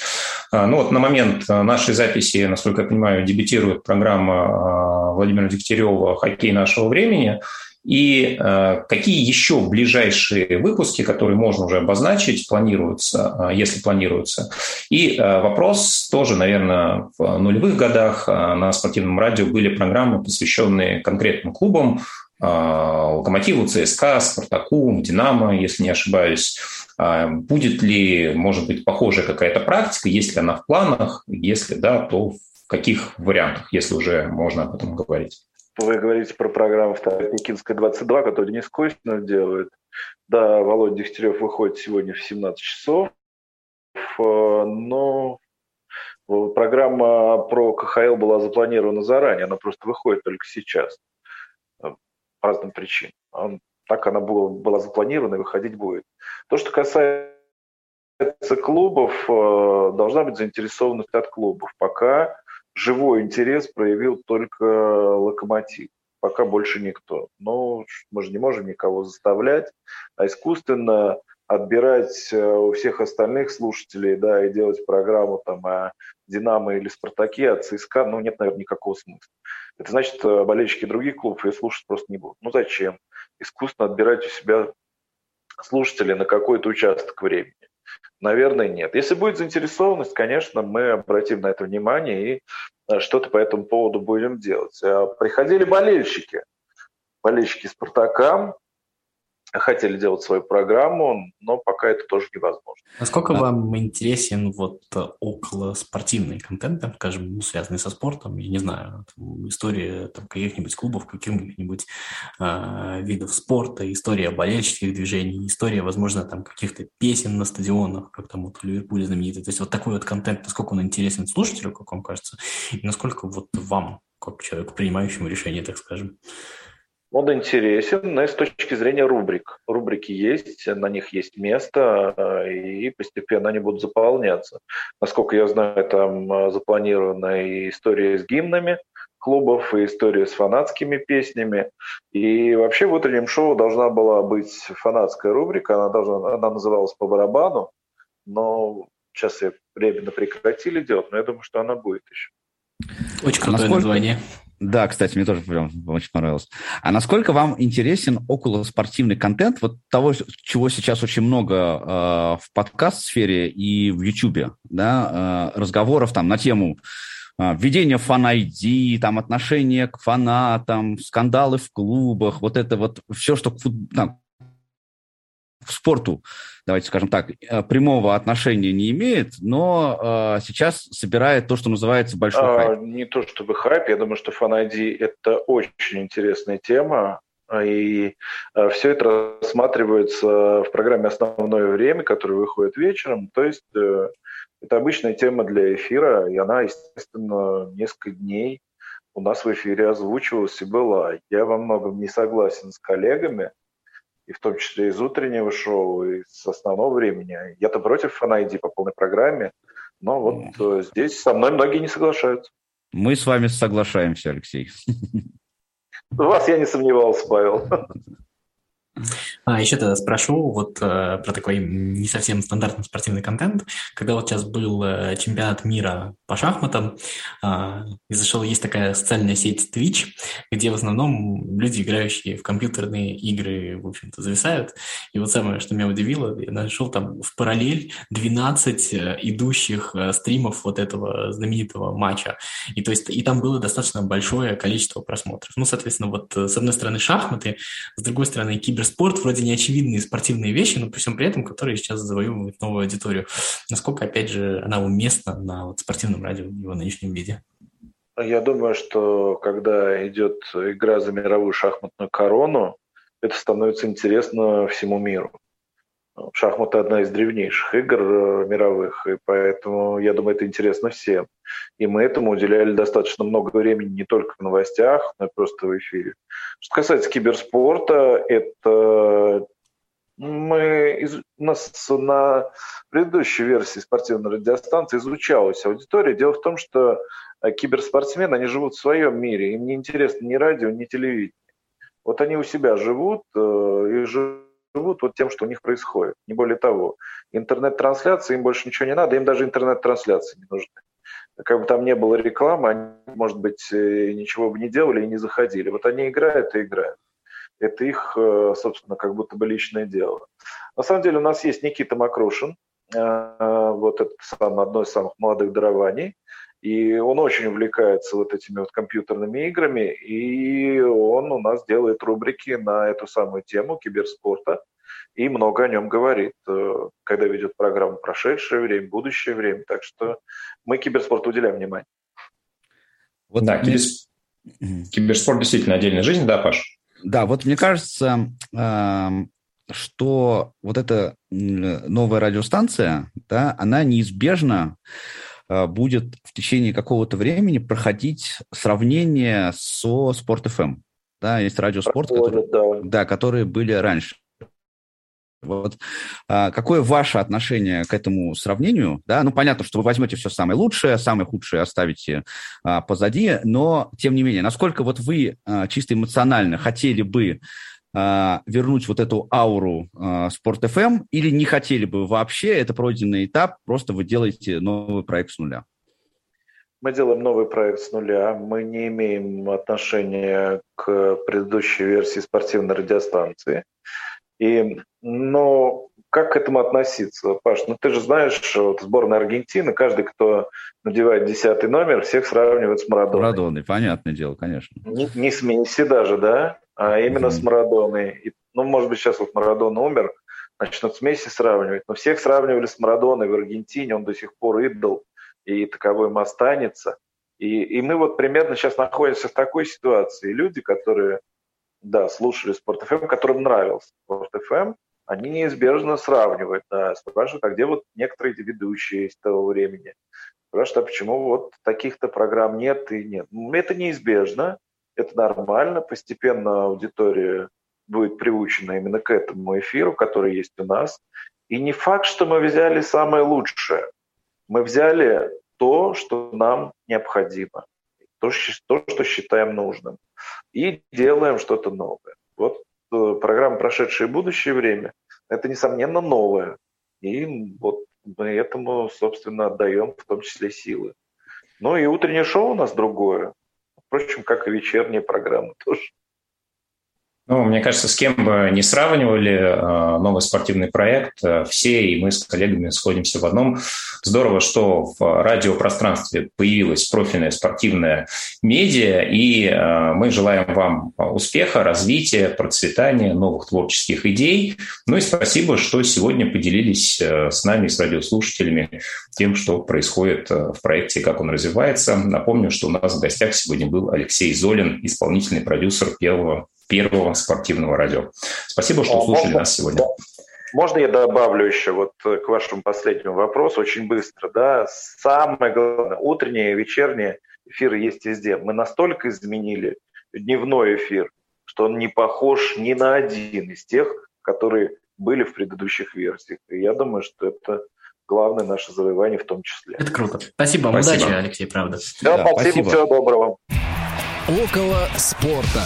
А, ну вот на момент нашей записи, насколько я понимаю, дебютирует программа Владимира Дегтярева «Хоккей нашего времени». И э, какие еще ближайшие выпуски, которые можно уже обозначить, планируются, э, если планируются? И э, вопрос тоже, наверное, в нулевых годах э, на спортивном радио были программы, посвященные конкретным клубам, э, Локомотиву, ЦСКА, Спартаку, Динамо, если не ошибаюсь. Э, будет ли, может быть, похожая какая-то практика? Есть ли она в планах? Если да, то в каких вариантах, если уже можно об этом говорить? Вы говорите про программу Пекинская 22, которую Денис Костинов делает. Да, Володя Дегтярев выходит сегодня в 17 часов. Э, но программа про КХЛ была запланирована заранее, она просто выходит только сейчас. Э, по разным причинам. Так она была, была запланирована и выходить будет. То, что касается клубов, э, должна быть заинтересованность от клубов. Пока живой интерес проявил только локомотив. Пока больше никто. Но мы же не можем никого заставлять, а искусственно отбирать э, у всех остальных слушателей, да, и делать программу там о Динамо или Спартаке, о ЦСКА, ну, нет, наверное, никакого смысла. Это значит, э, болельщики других клубов ее слушать просто не будут. Ну, зачем? Искусственно отбирать у себя слушателей на какой-то участок времени. Наверное, нет. Если будет заинтересованность, конечно, мы обратим на это внимание и э, что-то по этому поводу будем делать. А приходили болельщики, болельщики «Спартака», хотели делать свою программу, но пока это тоже невозможно. Насколько да. вам интересен вот около спортивный контент, там, скажем, ну, связанный со спортом, я не знаю, там, история там, каких-нибудь клубов, каких-нибудь э, видов спорта, история болельщических движений, история, возможно, там каких-то песен на стадионах, как там вот в Ливерпуле знаменитый. То есть вот такой вот контент, насколько он интересен слушателю, как вам кажется, и насколько вот вам, как человеку, принимающему решение, так скажем. Он интересен, но с точки зрения рубрик. Рубрики есть, на них есть место, э, и постепенно они будут заполняться. Насколько я знаю, там э, запланирована и история с гимнами клубов, и история с фанатскими песнями. И вообще в утреннем шоу должна была быть фанатская рубрика, она, должна, она называлась «По барабану», но сейчас ее временно прекратили делать, но я думаю, что она будет еще. Очень крутое а насколько, название. Да, кстати, мне тоже прям очень понравилось. А насколько вам интересен околоспортивный контент, вот того, чего сейчас очень много э, в подкаст-сфере и в YouTube, да, э, разговоров там на тему э, введения фан-ID, там отношения к фанатам, скандалы в клубах, вот это вот все, что к, фут... да, к спорту давайте скажем так, э, прямого отношения не имеет, но э, сейчас собирает то, что называется большой а, хайп. Не то чтобы хайп, я думаю, что Fan ID – это очень интересная тема, и э, все это рассматривается в программе «Основное время», которая выходит вечером. То есть э, это обычная тема для эфира, и она, естественно, несколько дней у нас в эфире озвучивалась и была. Я во многом не согласен с коллегами – и в том числе из утреннего шоу, и с основного времени. Я-то против Fan по полной программе, но вот mm. здесь со мной многие не соглашаются. Мы с вами соглашаемся, Алексей. Вас я не сомневался, Павел. А еще тогда спрошу вот э, про такой не совсем стандартный спортивный контент. Когда вот сейчас был э, чемпионат мира по шахматам, э, и зашел, есть такая социальная сеть Twitch, где в основном люди, играющие в компьютерные игры, в общем-то, зависают. И вот самое, что меня удивило, я нашел там в параллель 12 э, идущих э, стримов вот этого знаменитого матча. И то есть и там было достаточно большое количество просмотров. Ну, соответственно, вот э, с одной стороны шахматы, с другой стороны кибер спорт вроде неочевидные спортивные вещи, но при всем при этом, которые сейчас завоевывают новую аудиторию. Насколько, опять же, она уместна на вот спортивном радио в его нынешнем виде? Я думаю, что когда идет игра за мировую шахматную корону, это становится интересно всему миру. Шахматы – одна из древнейших игр э, мировых, и поэтому, я думаю, это интересно всем. И мы этому уделяли достаточно много времени не только в новостях, но и просто в эфире. Что касается киберспорта, это мы из, у нас на предыдущей версии спортивной радиостанции изучалась аудитория. Дело в том, что э, киберспортсмены, они живут в своем мире, им не интересно ни радио, ни телевидение. Вот они у себя живут э, и живут живут вот тем, что у них происходит. Не более того. Интернет-трансляции, им больше ничего не надо, им даже интернет-трансляции не нужны. Как бы там не было рекламы, они, может быть, э, ничего бы не делали и не заходили. Вот они играют и играют. Это их, э, собственно, как будто бы личное дело. На самом деле у нас есть Никита Макрушин, э, вот это сам, одно из самых молодых дарований. И он очень увлекается вот этими вот компьютерными играми, и он у нас делает рубрики на эту самую тему киберспорта и много о нем говорит, э, когда ведет программу «Прошедшее время», «Будущее время». Так что мы киберспорту уделяем внимание. Вот да, киберс... киберспорт действительно отдельная жизнь, да, Паш? Да, вот мне кажется, эм, что вот эта новая радиостанция, да, она неизбежно будет в течение какого-то времени проходить сравнение со Спорт ФМ. Эм. Да, есть радиоспорт, который, да. да, которые были раньше. Вот а, какое ваше отношение к этому сравнению? Да, ну понятно, что вы возьмете все самое лучшее, самое худшее оставите а, позади, но тем не менее, насколько вот вы а, чисто эмоционально хотели бы а, вернуть вот эту ауру а, Спорт FM или не хотели бы вообще, это пройденный этап, просто вы делаете новый проект с нуля? Мы делаем новый проект с нуля. Мы не имеем отношения к предыдущей версии спортивной радиостанции. И, но как к этому относиться, Паш? Ну ты же знаешь, вот сборная Аргентины, каждый, кто надевает десятый номер, всех сравнивает с Марадоной. Марадоной, понятное дело, конечно. Не, не с Месси даже, да? А именно mm-hmm. с Марадоной. И, ну, может быть, сейчас вот Марадона умер, начнут с Месси сравнивать, но всех сравнивали с Марадоной в Аргентине, он до сих пор идол, и таковым останется. И, и мы вот примерно сейчас находимся в такой ситуации. Люди, которые, да, слушали Спорт ФМ, которым нравился Спорт ФМ, они неизбежно сравнивают, да, спрашивают, а где вот некоторые ведущие из того времени? Спрашивают, а почему вот таких-то программ нет и нет? Это неизбежно, это нормально, постепенно аудитория будет приучена именно к этому эфиру, который есть у нас. И не факт, что мы взяли самое лучшее. Мы взяли то, что нам необходимо, то, что считаем нужным, и делаем что-то новое. Вот э, программа «Прошедшее будущее время» — это, несомненно, новое. И вот мы этому, собственно, отдаем в том числе силы. Ну и утреннее шоу у нас другое Впрочем, как и вечерние программы тоже. Ну, мне кажется, с кем бы не сравнивали э, новый спортивный проект, э, все и мы с коллегами сходимся в одном. Здорово, что в радиопространстве появилась профильная спортивная медиа, и э, мы желаем вам успеха, развития, процветания, новых творческих идей. Ну и спасибо, что сегодня поделились с нами, с радиослушателями, тем, что происходит в проекте, как он развивается. Напомню, что у нас в гостях сегодня был Алексей Золин, исполнительный продюсер первого первого спортивного радио. Спасибо, что слушали нас сегодня. Можно я добавлю еще вот к вашему последнему вопросу очень быстро, да? Самое главное, утренние, вечерние эфиры есть везде. Мы настолько изменили дневной эфир, что он не похож ни на один из тех, которые были в предыдущих версиях. И я думаю, что это главное наше завоевание в том числе. Это круто. Спасибо вам. Спасибо. Удачи, Алексей, правда. Да, да спасибо. спасибо. Всего доброго. Около спорта.